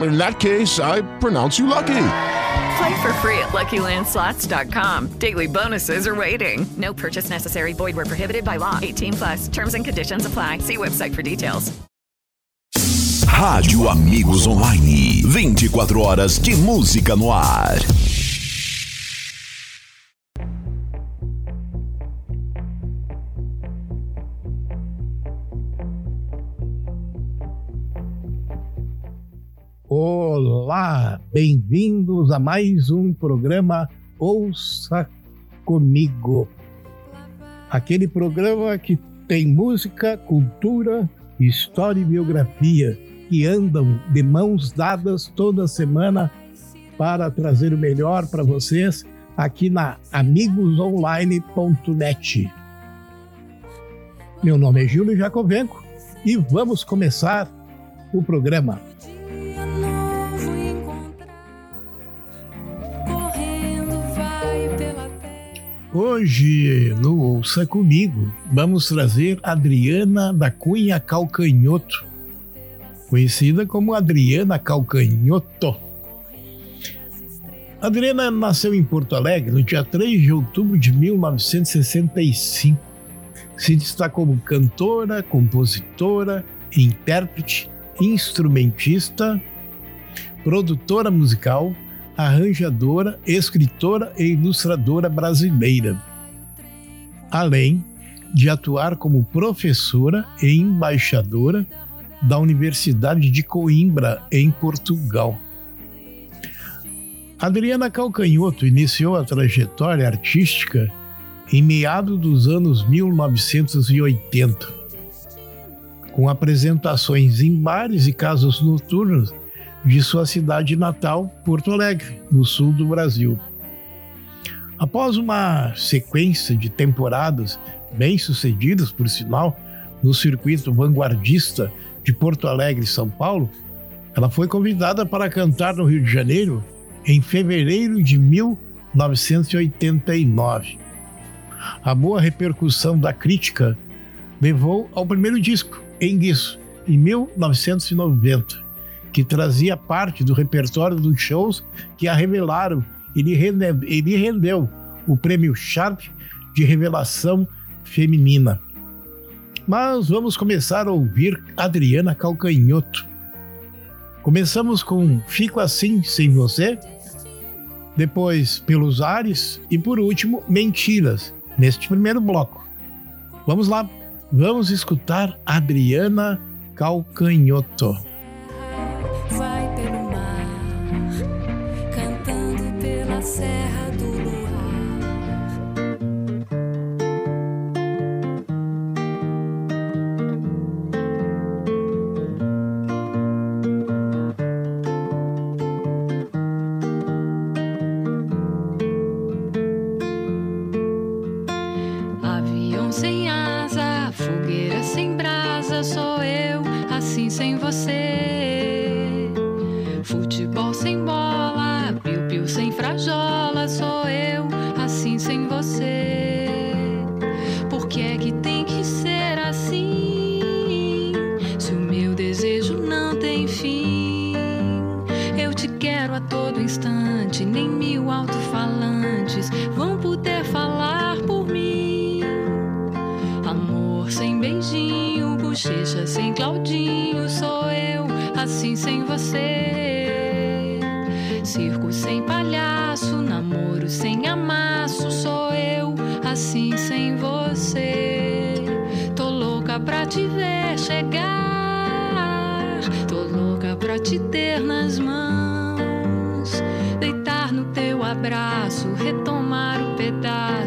In that case, I pronounce you lucky. Play for free at LuckyLandSlots.com. Daily bonuses are waiting. No purchase necessary. Void where prohibited by law. 18 plus. Terms and conditions apply. See website for details. Rádio Amigos Online. 24 horas de música no ar. Olá, bem-vindos a mais um programa Ouça Comigo. Aquele programa que tem música, cultura, história e biografia que andam de mãos dadas toda semana para trazer o melhor para vocês aqui na amigosonline.net. Meu nome é Júlio Jacovenco e vamos começar o programa. Hoje, no Ouça Comigo, vamos trazer Adriana da Cunha Calcanhoto, conhecida como Adriana Calcanhoto. Adriana nasceu em Porto Alegre no dia 3 de outubro de 1965. Se destacou como cantora, compositora, intérprete, instrumentista, produtora musical, arranjadora, escritora e ilustradora brasileira, além de atuar como professora e embaixadora da Universidade de Coimbra, em Portugal. Adriana Calcanhoto iniciou a trajetória artística em meados dos anos 1980, com apresentações em bares e casas noturnas de sua cidade natal, Porto Alegre, no sul do Brasil. Após uma sequência de temporadas bem-sucedidas, por sinal, no circuito vanguardista de Porto Alegre e São Paulo, ela foi convidada para cantar no Rio de Janeiro em fevereiro de 1989. A boa repercussão da crítica levou ao primeiro disco, Enguiço, em 1990 que trazia parte do repertório dos shows que a revelaram. Ele, ele rendeu o prêmio Sharp de revelação feminina. Mas vamos começar a ouvir Adriana Calcanhoto. Começamos com Fico Assim Sem Você, depois Pelos Ares e por último Mentiras, neste primeiro bloco. Vamos lá, vamos escutar Adriana Calcanhoto. that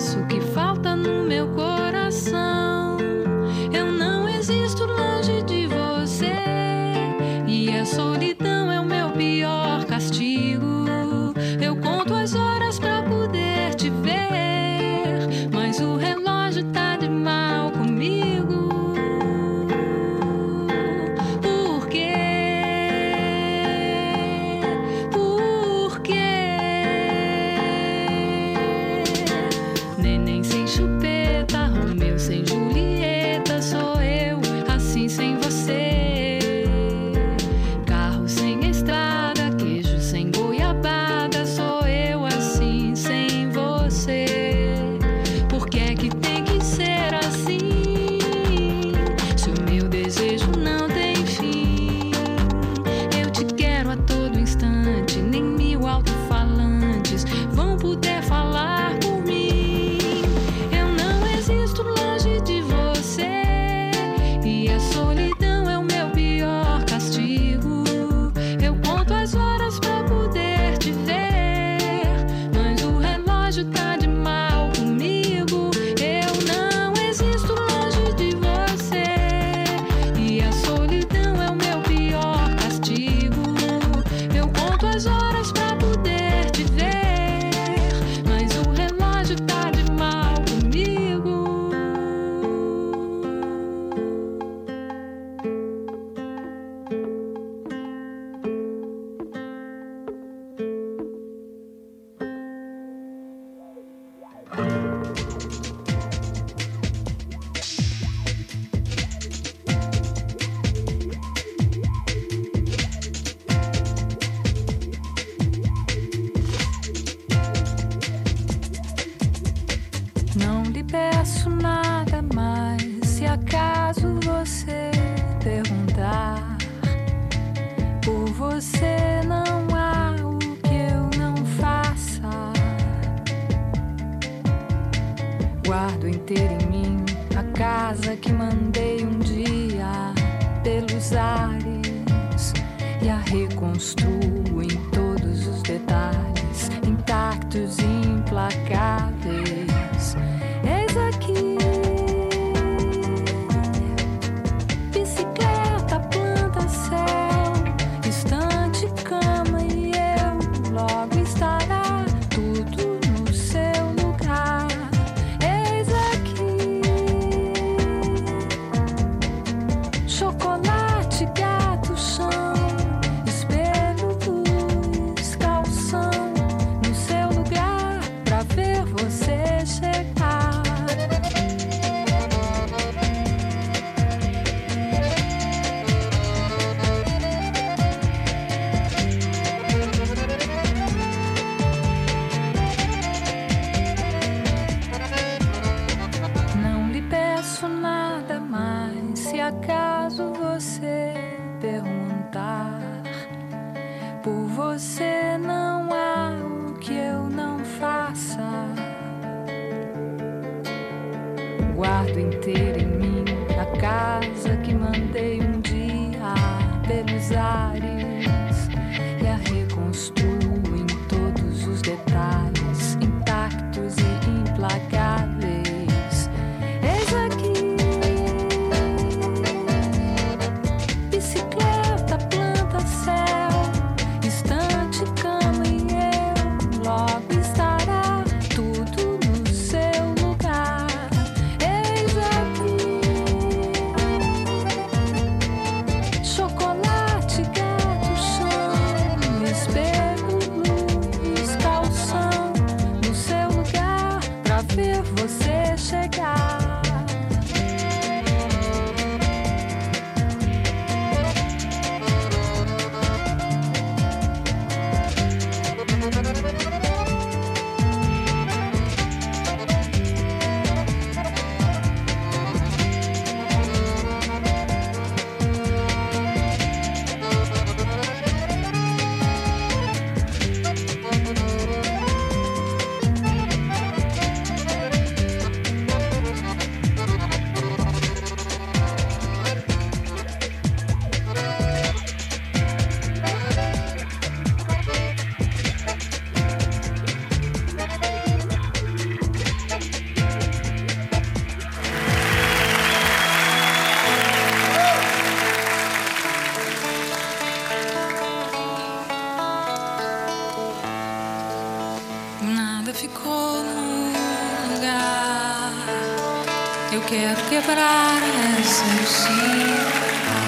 quebrar essas cifras.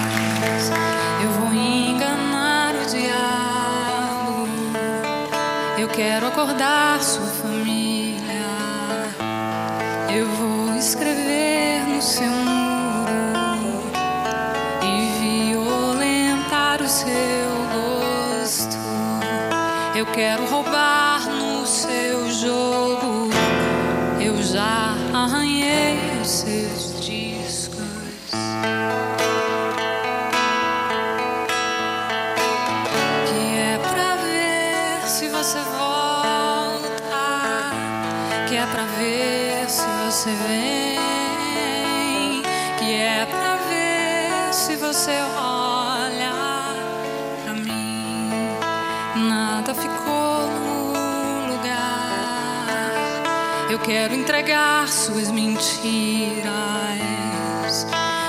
Eu vou enganar o diabo. Eu quero acordar sua família. Eu vou escrever no seu muro e violentar o seu gosto. Eu quero roubar no seu jogo. Eu já arranhei os seus entregar suas mentiras.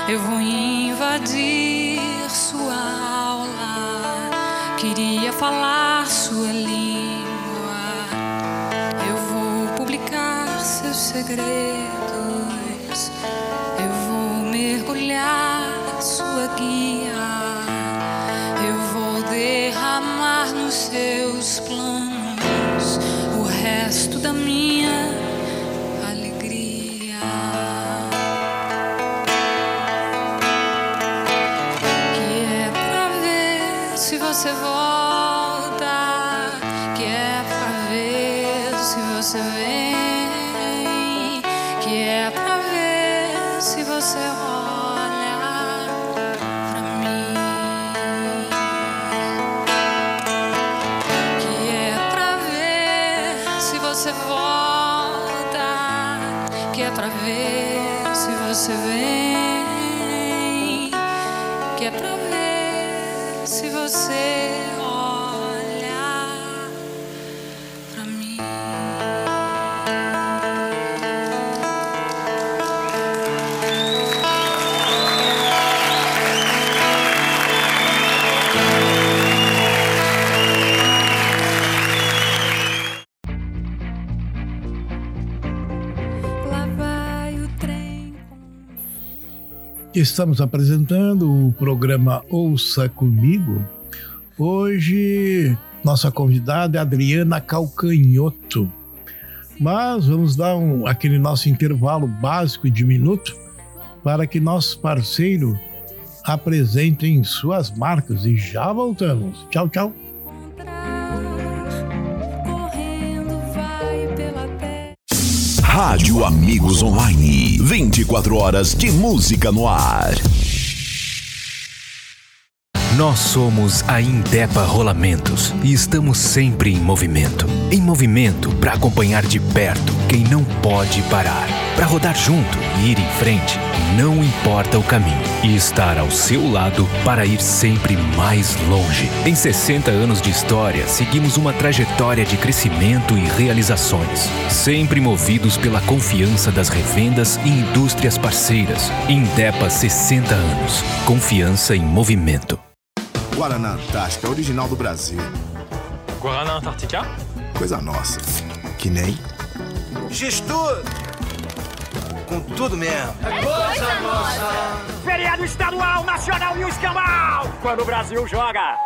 Eu vou invadir sua aula. Queria falar sua língua. Eu vou publicar seus segredos. Estamos apresentando o programa Ouça Comigo. Hoje, nossa convidada é Adriana Calcanhoto. Mas vamos dar um, aquele nosso intervalo básico de minuto para que nosso parceiro apresentem suas marcas e já voltamos. Tchau, tchau. Rádio Amigos Online. 24 horas de música no ar. Nós somos a Indepa Rolamentos e estamos sempre em movimento. Em movimento para acompanhar de perto quem não pode parar. Para rodar junto e ir em frente, não importa o caminho. E estar ao seu lado para ir sempre mais longe. Em 60 anos de história, seguimos uma trajetória de crescimento e realizações. Sempre movidos pela confiança das revendas e indústrias parceiras. Indepa 60 anos. Confiança em movimento. Guaraná Antártica, original do Brasil. Guaraná Antártica? Coisa nossa. Que nem. Gestor! Com tudo mesmo. Feriado estadual, nacional e o escambau! Quando o Brasil joga!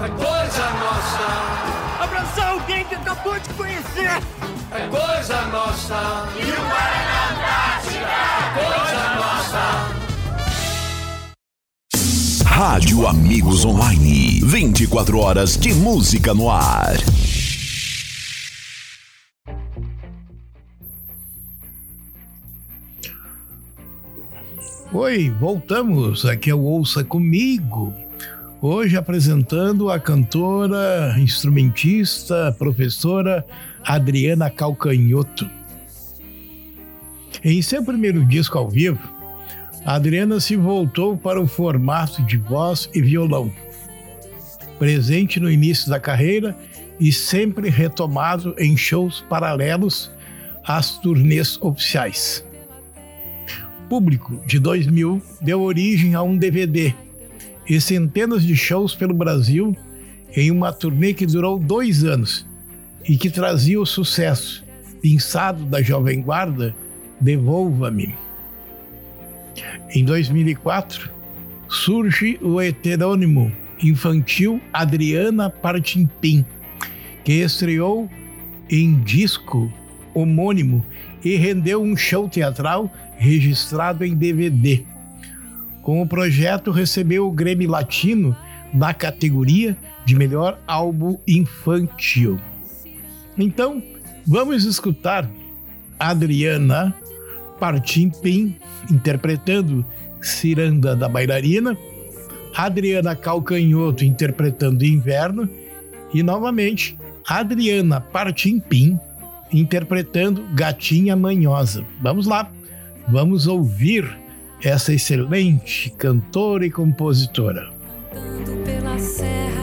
É coisa nossa. Abraçar alguém que acabou de conhecer! É coisa nossa. E o Guaraná Antártica. É coisa nossa. Rádio Amigos Online. 24 horas de música no ar. Oi, voltamos. Aqui é o Ouça Comigo. Hoje apresentando a cantora, instrumentista, professora Adriana Calcanhoto. Em seu primeiro disco ao vivo, a Adriana se voltou para o formato de voz e violão. Presente no início da carreira e sempre retomado em shows paralelos às turnês oficiais. Público, de 2000, deu origem a um DVD e centenas de shows pelo Brasil em uma turnê que durou dois anos e que trazia o sucesso pinçado da Jovem Guarda Devolva-me. Em 2004, surge o heterônimo infantil Adriana Partimpim, que estreou em disco homônimo e rendeu um show teatral registrado em DVD. Com o projeto, recebeu o Grêmio Latino na categoria de melhor álbum infantil. Então, vamos escutar Adriana Partimpim interpretando Ciranda da Bailarina, Adriana Calcanhoto interpretando Inverno e novamente Adriana Partimpim interpretando Gatinha Manhosa. Vamos lá! Vamos ouvir essa excelente cantora e compositora. Cantando pela serra.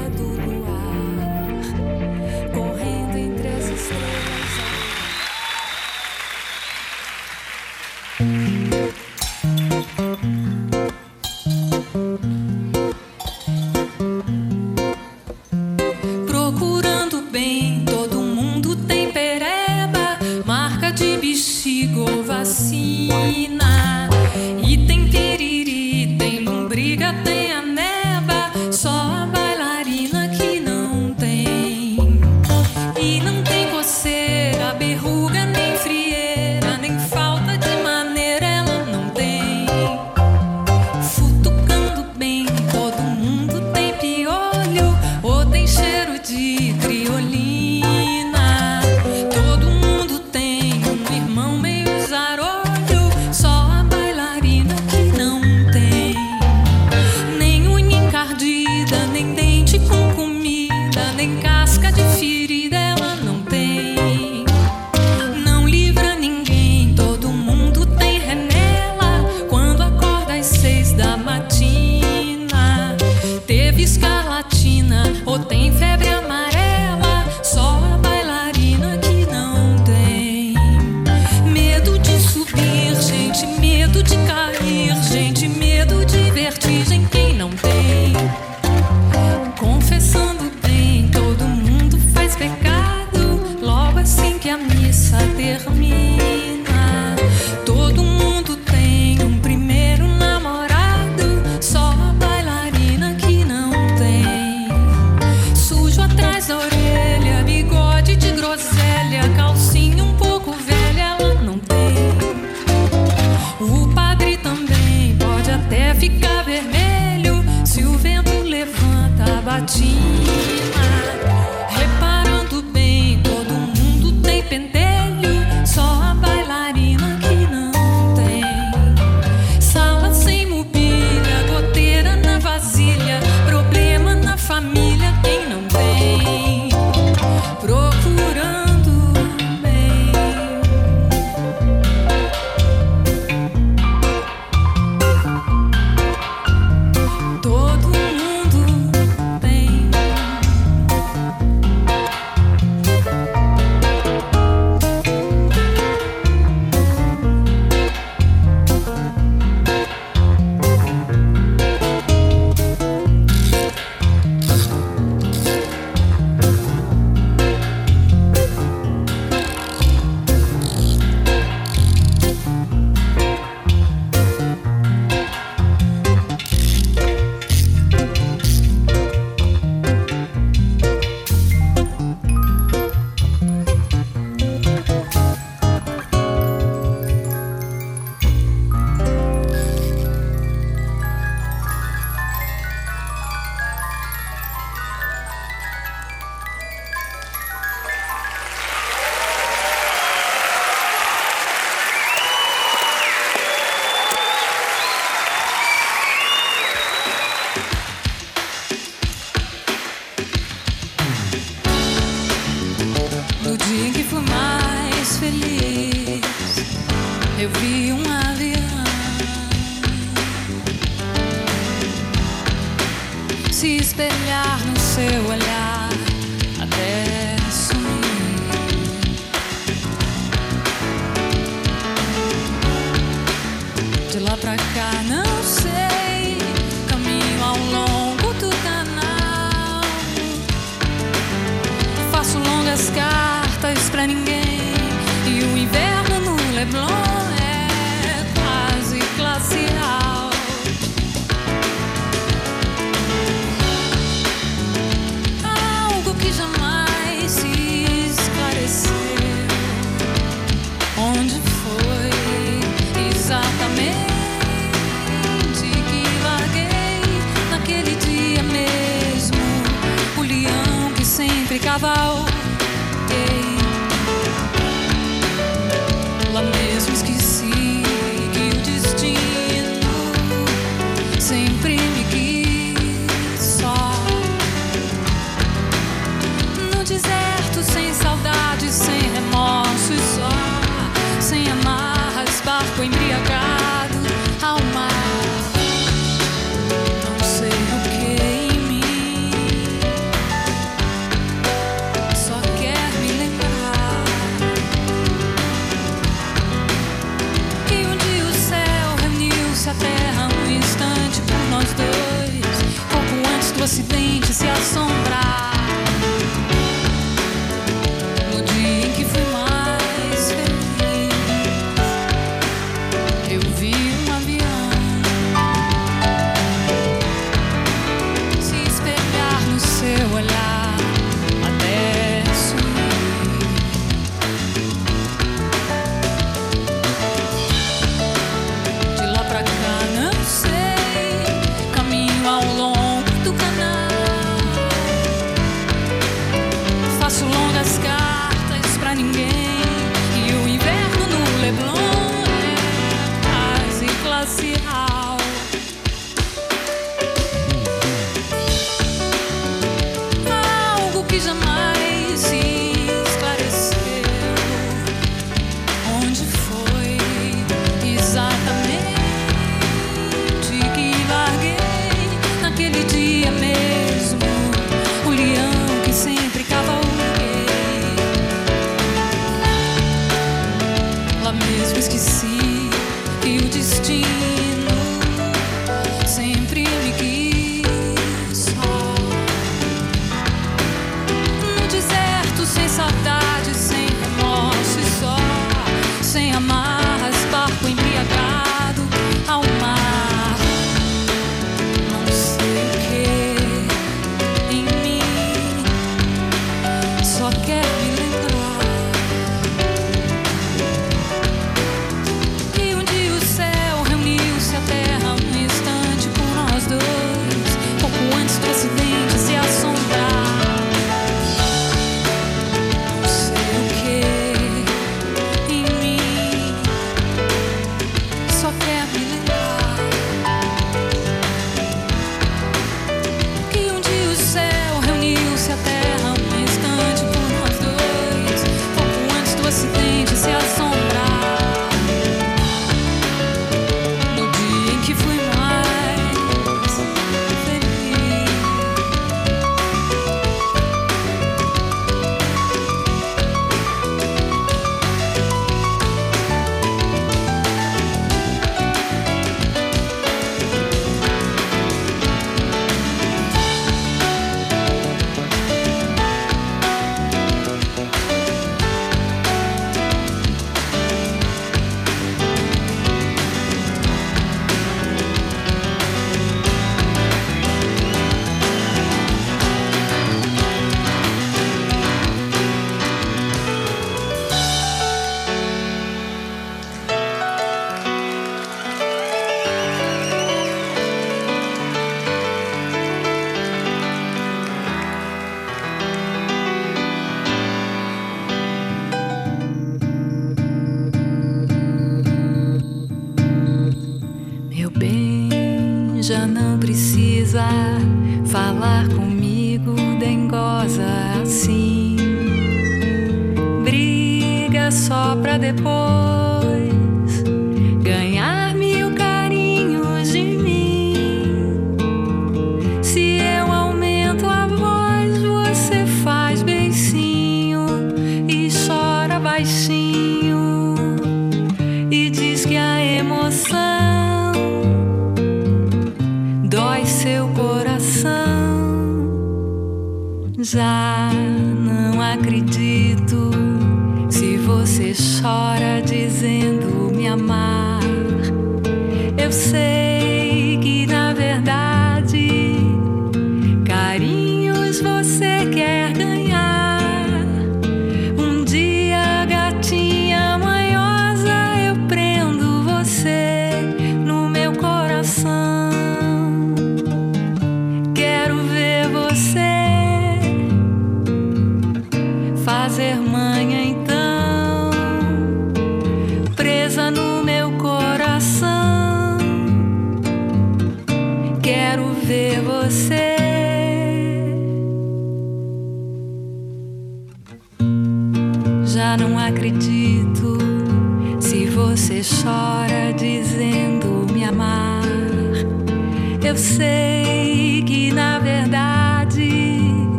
batida.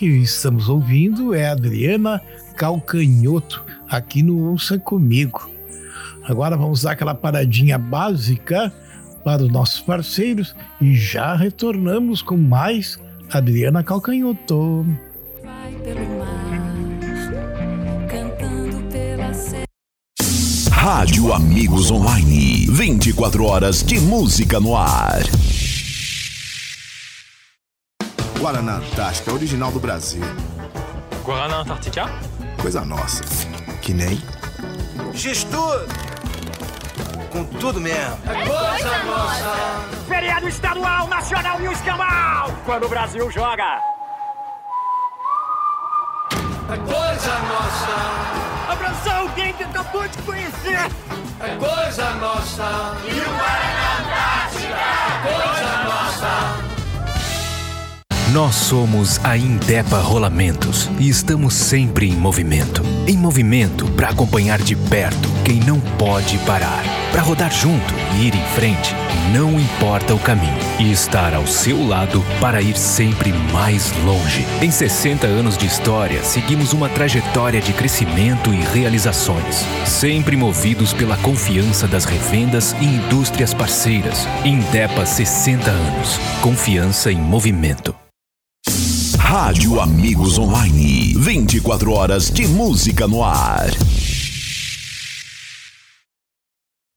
Que estamos ouvindo é a Adriana Calcanhoto, aqui no Ouça Comigo. Agora vamos dar aquela paradinha básica para os nossos parceiros e já retornamos com mais Adriana Calcanhoto. Vai pelo mar, cantando pela. Rádio Amigos Online. 24 horas de música no ar. Guaraná Antártica, original do Brasil. Guaraná Antártica? Coisa nossa. Que nem. Gestor! Com tudo mesmo. É coisa nossa. Feriado estadual, nacional e o escambau. Quando o Brasil joga. É coisa nossa. Abraçar alguém que acabou de conhecer. É coisa nossa. E o Guaraná Antártica. É coisa nossa. Nós somos a Indepa Rolamentos e estamos sempre em movimento. Em movimento para acompanhar de perto quem não pode parar. Para rodar junto e ir em frente, não importa o caminho. E estar ao seu lado para ir sempre mais longe. Em 60 anos de história, seguimos uma trajetória de crescimento e realizações. Sempre movidos pela confiança das revendas e indústrias parceiras. Indepa 60 anos. Confiança em movimento. Rádio Amigos Online. 24 horas de música no ar.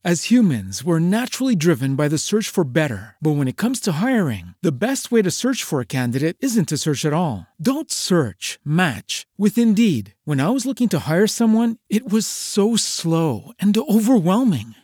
As humans, we're naturally driven by the search for better. But when it comes to hiring, the best way to search for a candidate isn't to search at all. Don't search, match with Indeed. When I was looking to hire someone, it was so slow and overwhelming.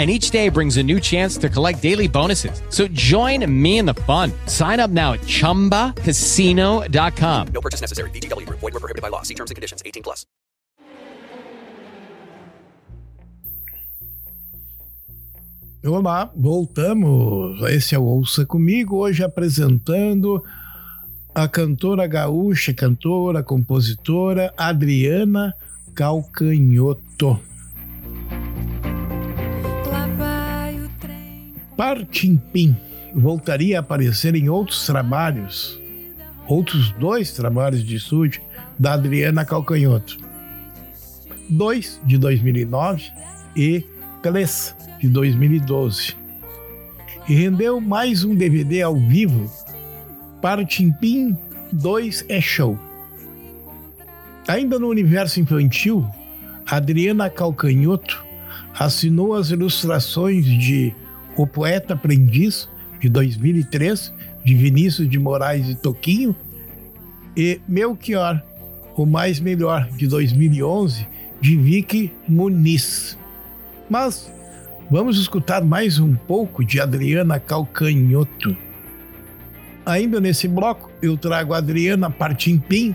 And each day brings a new chance to collect daily bonuses. So join me in the fun. Sign up now at chumbacasino.com. No purchase necessary. Group. Void were prohibited by law. See terms and conditions. 18 plus. Olá, voltamos. Esse é o Ouça Comigo, hoje apresentando a cantora gaúcha, cantora, compositora Adriana Calcanhoto. Trem. Partimpim voltaria a aparecer em outros trabalhos, outros dois trabalhos de estúdio da Adriana Calcanhoto. Dois de 2009 e Clés de 2012. E rendeu mais um DVD ao vivo para Timpim 2 é Show. Ainda no universo infantil, Adriana Calcanhoto assinou as ilustrações de O Poeta Aprendiz, de 2003, de Vinícius de Moraes e Toquinho, e Melchior, o Mais Melhor, de 2011, de Vicky Muniz. Mas vamos escutar mais um pouco de Adriana Calcanhoto. Ainda nesse bloco, eu trago a Adriana Partimpim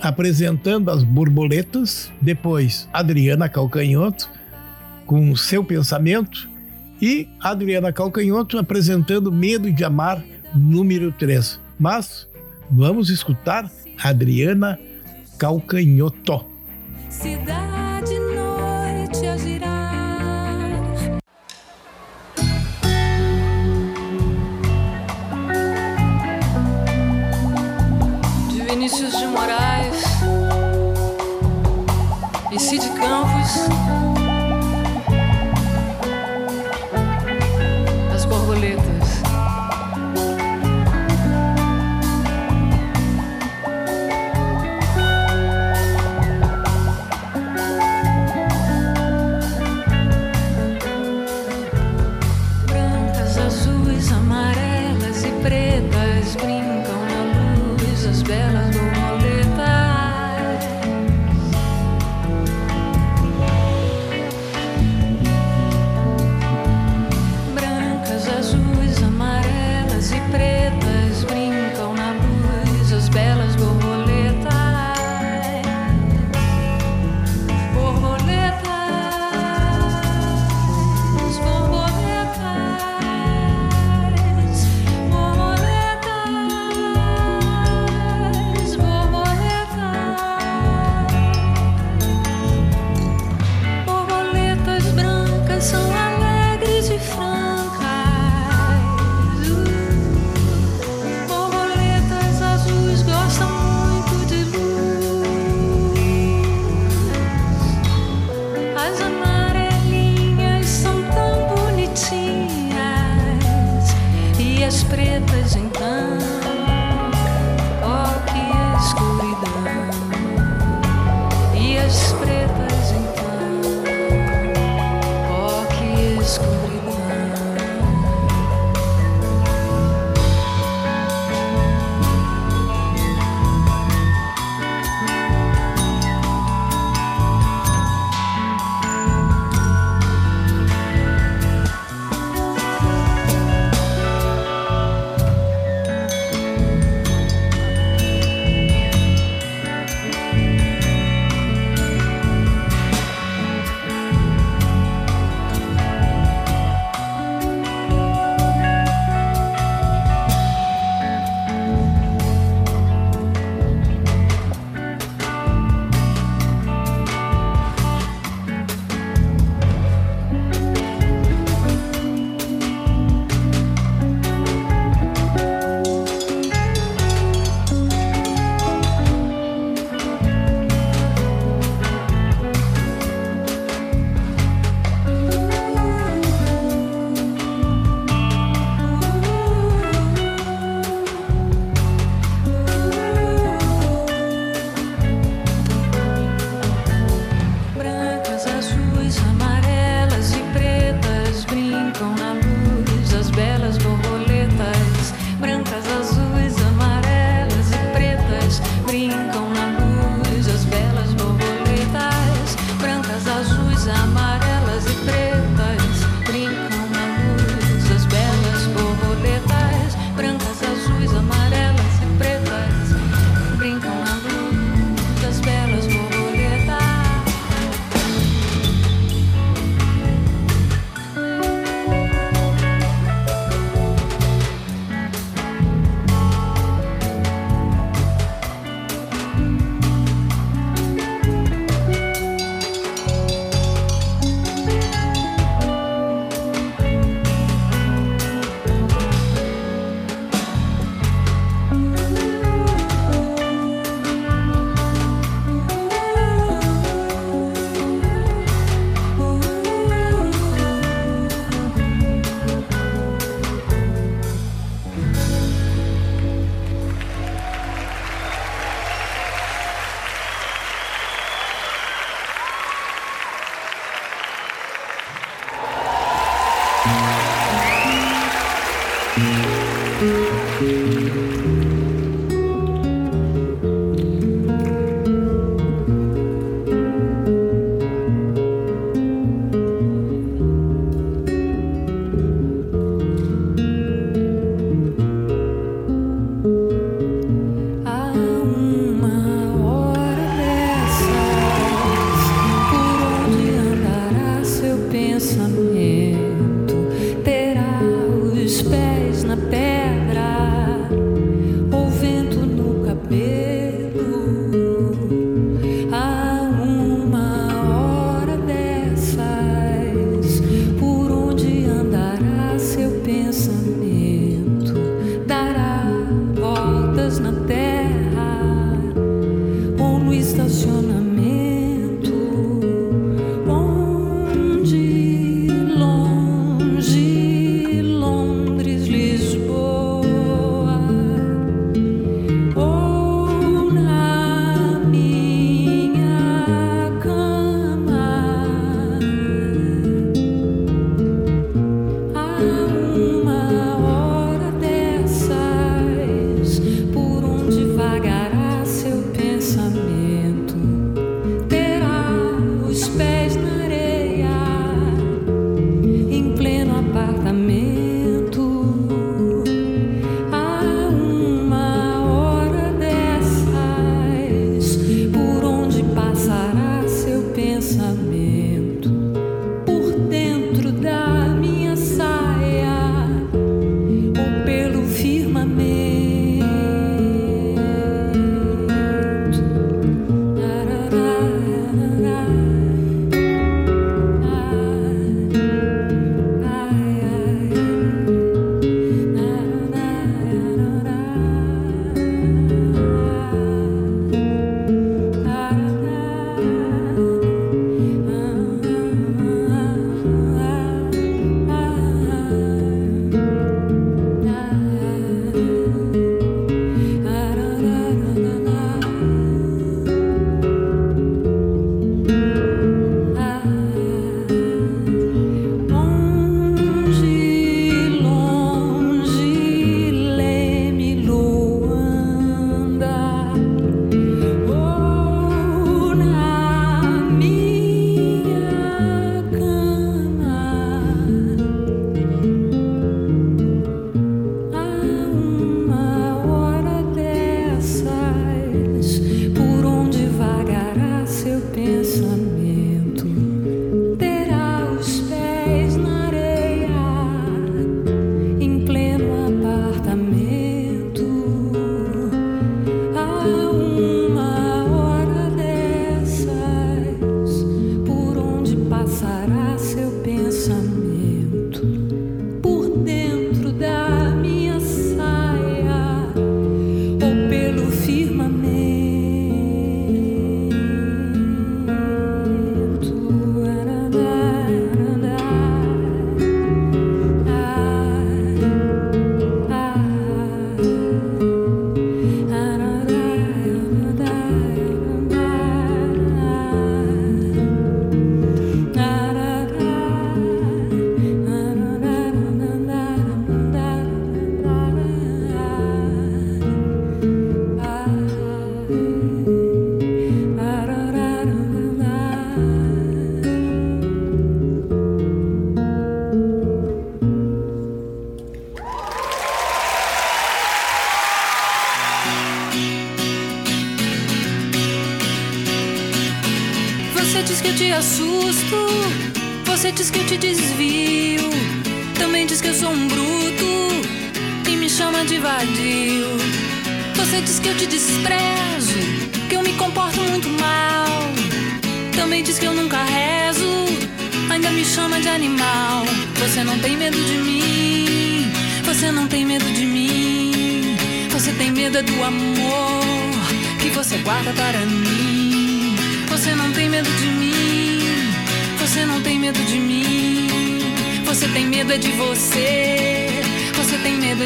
apresentando as borboletas, depois Adriana Calcanhoto com seu pensamento e Adriana Calcanhoto apresentando Medo de Amar número 3. Mas vamos escutar Adriana Calcanhoto. Cidade pretas então.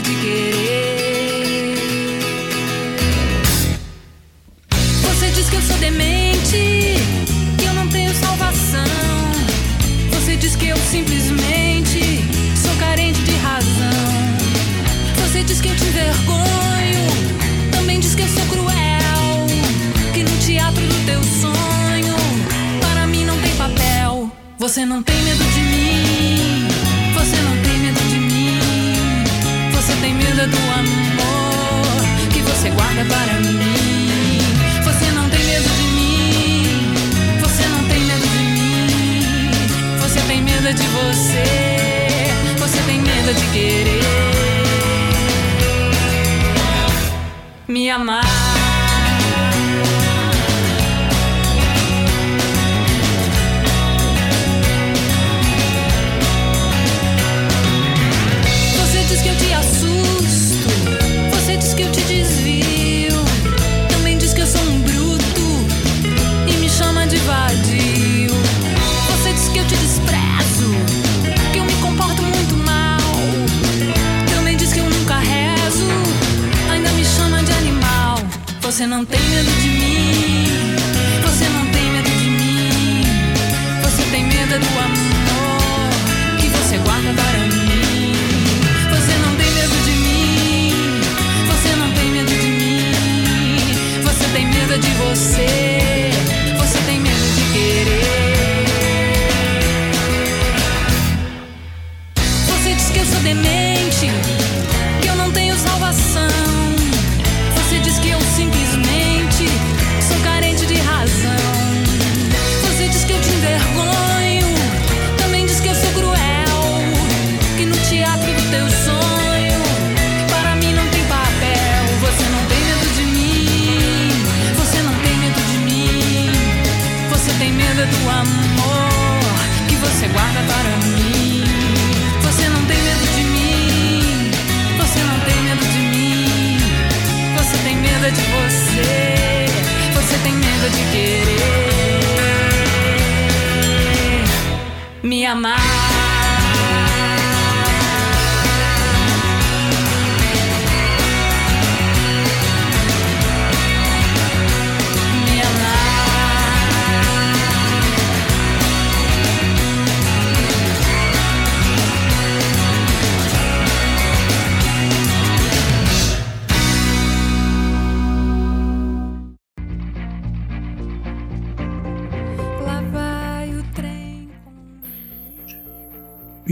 De querer.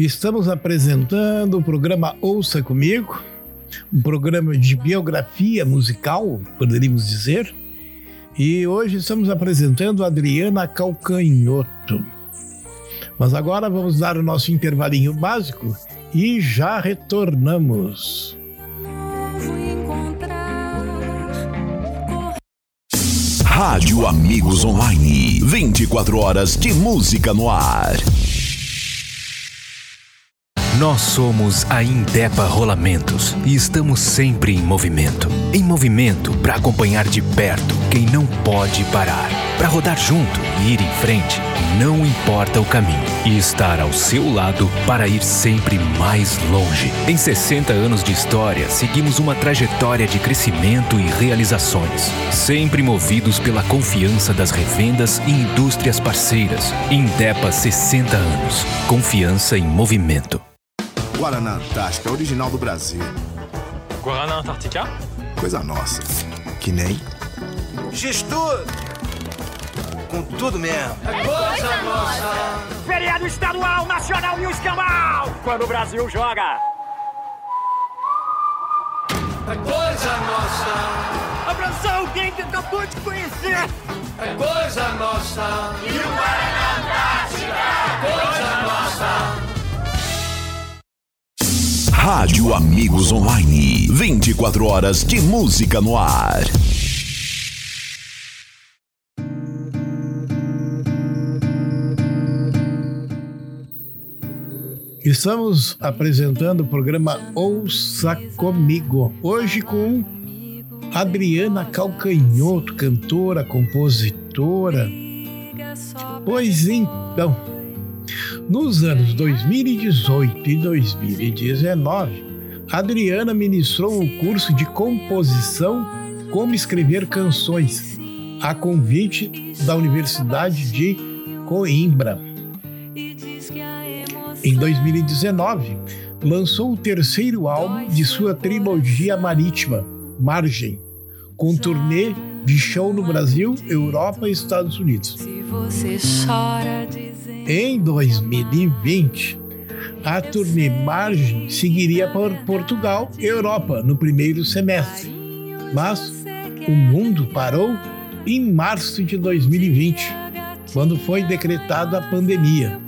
Estamos apresentando o programa Ouça Comigo, um programa de biografia musical, poderíamos dizer. E hoje estamos apresentando Adriana Calcanhoto. Mas agora vamos dar o nosso intervalinho básico e já retornamos. Rádio Amigos Online. 24 horas de música no ar. Nós somos a Indepa Rolamentos e estamos sempre em movimento. Em movimento para acompanhar de perto quem não pode parar. Para rodar junto e ir em frente, não importa o caminho. E estar ao seu lado para ir sempre mais longe. Em 60 anos de história, seguimos uma trajetória de crescimento e realizações. Sempre movidos pela confiança das revendas e indústrias parceiras. Indepa 60 anos. Confiança em movimento. Guaraná Antártica, original do Brasil. Guaraná Antártica Coisa nossa. Que nem. Gestor! Com tudo mesmo. É coisa nossa. Feriado estadual, nacional e o escambau. Quando o Brasil joga. É coisa nossa. Abraçar alguém que acabou de conhecer. É coisa nossa. E o Guaraná Antártica. É coisa nossa. Rádio Amigos Online. 24 horas de música no ar. Estamos apresentando o programa Ouça Comigo. Hoje com Adriana Calcanhoto, cantora, compositora. Pois então, nos anos 2018 e 2019, Adriana ministrou o curso de composição Como Escrever Canções, a convite da Universidade de Coimbra. Em 2019, lançou o terceiro álbum de sua trilogia marítima, Margem, com turnê de show no Brasil, Europa e Estados Unidos. Em 2020, a turnê Margem seguiria por Portugal e Europa no primeiro semestre. Mas o mundo parou em março de 2020, quando foi decretada a pandemia.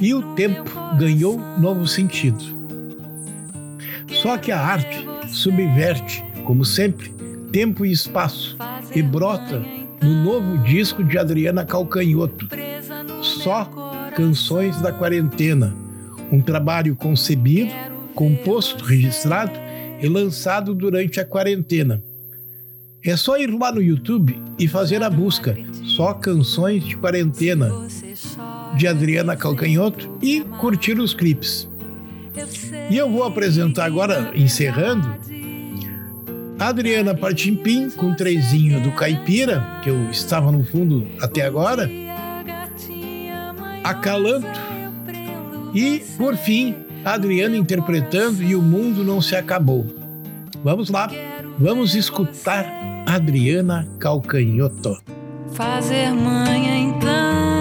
E o tempo ganhou novo sentido. Só que a arte subverte, como sempre, tempo e espaço e brota no novo disco de Adriana Calcanhoto, Só Canções da Quarentena, um trabalho concebido, composto, registrado e lançado durante a quarentena. É só ir lá no YouTube e fazer a busca. Só Canções de Quarentena. De Adriana Calcanhoto e curtir os clipes. E eu vou apresentar agora, encerrando, Adriana Partimpim com trezinho do Caipira, que eu estava no fundo até agora, Acalanto e, por fim, Adriana interpretando E o Mundo Não Se Acabou. Vamos lá, vamos escutar Adriana Calcanhoto. fazer manha então,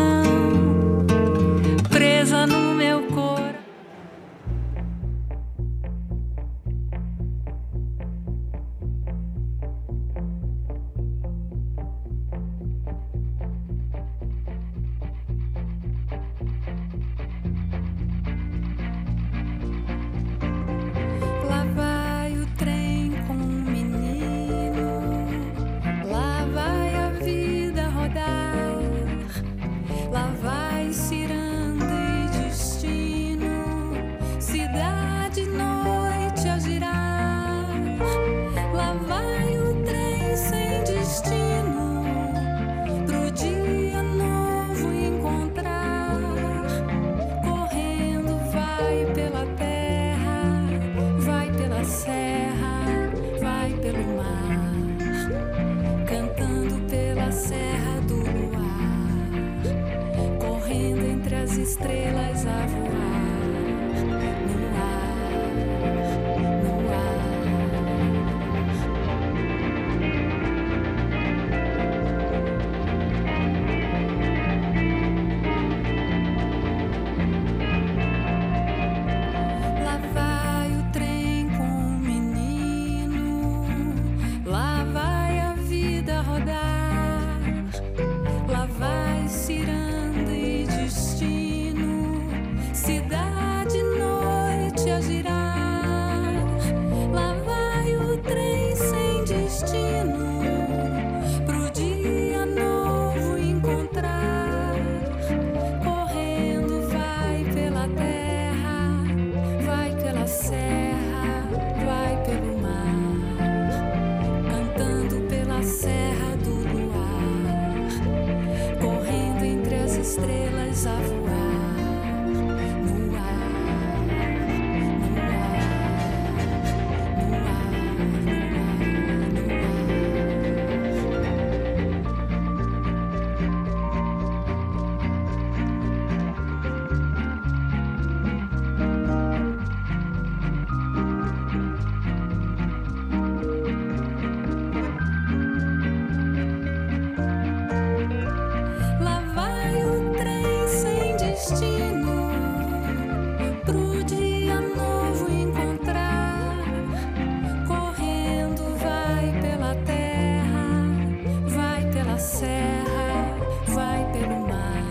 serra, vai pelo mar,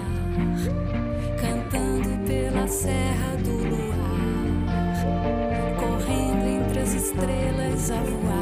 cantando pela serra do luar, correndo entre as estrelas a voar.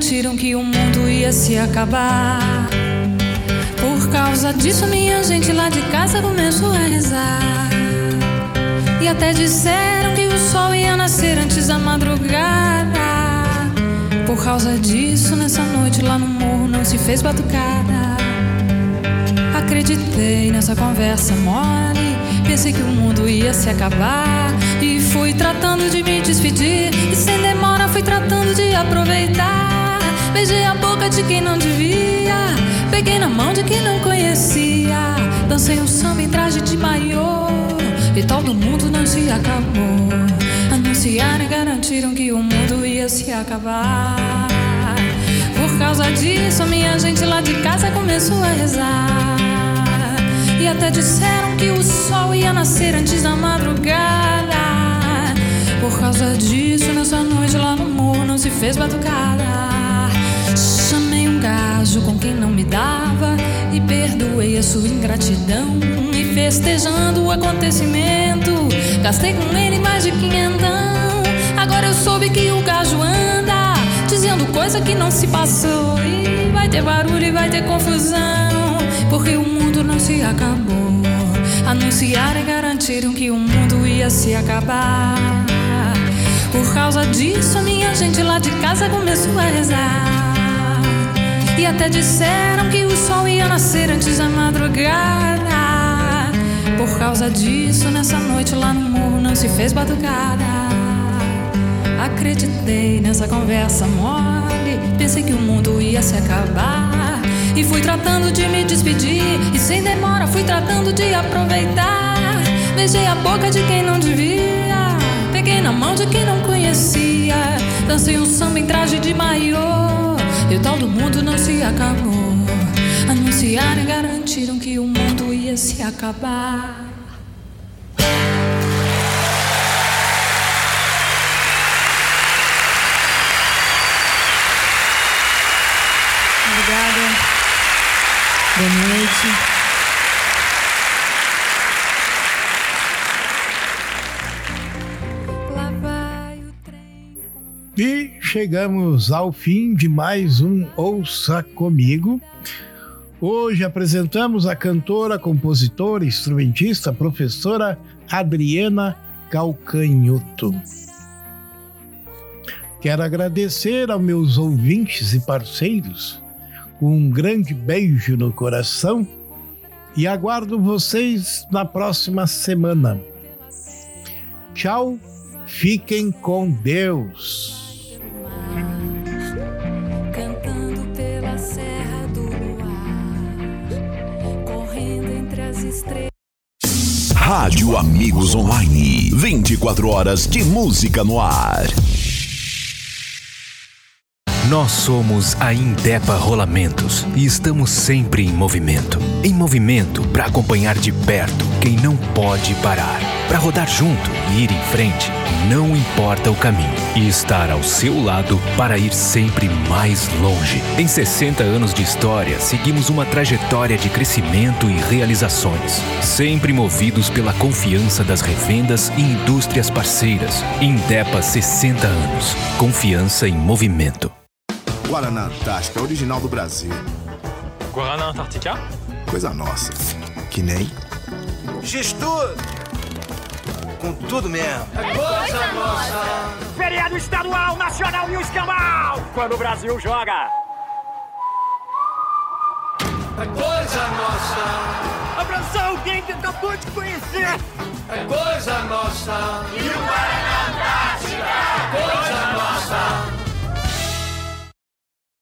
Garantiram que o mundo ia se acabar. Por causa disso, minha gente lá de casa começou a rezar. E até disseram que o sol ia nascer antes da madrugada. Por causa disso, nessa noite lá no morro não se fez batucada. Acreditei nessa conversa mole. Pensei que o mundo ia se acabar. E fui tratando de me despedir. E sem demora fui tratando de aproveitar. Beijei a boca de quem não devia. Peguei na mão de quem não conhecia. Dancei um samba em traje de maiô. E todo mundo não se acabou. Anunciaram e garantiram que o mundo ia se acabar. Por causa disso, minha gente lá de casa começou a rezar. E até disseram que o sol ia nascer antes da madrugada. Por causa disso, nessa noite lá no morro não se fez batucada. Gajo com quem não me dava e perdoei a sua ingratidão. E festejando o acontecimento, gastei com ele mais de quinhentão. Agora eu soube que o gajo anda dizendo coisa que não se passou. E vai ter barulho e vai ter confusão, porque o mundo não se acabou. Anunciaram e garantiram que o mundo ia se acabar. Por causa disso, a minha gente lá de casa começou a rezar. E até disseram que o sol ia nascer antes da madrugada. Por causa disso, nessa noite lá no morro não se fez batucada. Acreditei nessa conversa mole. Pensei que o mundo ia se acabar. E fui tratando de me despedir. E sem demora fui tratando de aproveitar. Beijei a boca de quem não devia. Peguei na mão de quem não conhecia. Dancei um samba em traje de maiô. E o tal do mundo não se acabou. Anunciaram e garantiram que o mundo ia se acabar. Obrigada. Boa noite. Chegamos ao fim de mais um Ouça Comigo. Hoje apresentamos a cantora, compositora, instrumentista, professora Adriana Calcanhoto. Quero agradecer aos meus ouvintes e parceiros, com um grande beijo no coração e aguardo vocês na próxima semana. Tchau, fiquem com Deus. Rádio Amigos Online. 24 horas de música no ar. Nós somos a Indepa Rolamentos e estamos sempre em movimento. Em movimento para acompanhar de perto quem não pode parar. Para rodar junto e ir em frente, não importa o caminho. E estar ao seu lado para ir sempre mais longe. Em 60 anos de história, seguimos uma trajetória de crescimento e realizações. Sempre movidos pela confiança das revendas e indústrias parceiras. Indepa 60 anos. Confiança em movimento. Guaraná Antártica, original do Brasil. Guaraná Antártica Coisa nossa. Que nem. Gestor! Com tudo mesmo. É coisa nossa. Feriado estadual, nacional e o escambau. Quando o Brasil joga. É coisa nossa. Abraçar alguém que acabou de conhecer. É coisa nossa. E o Guaraná Antártica. É coisa nossa.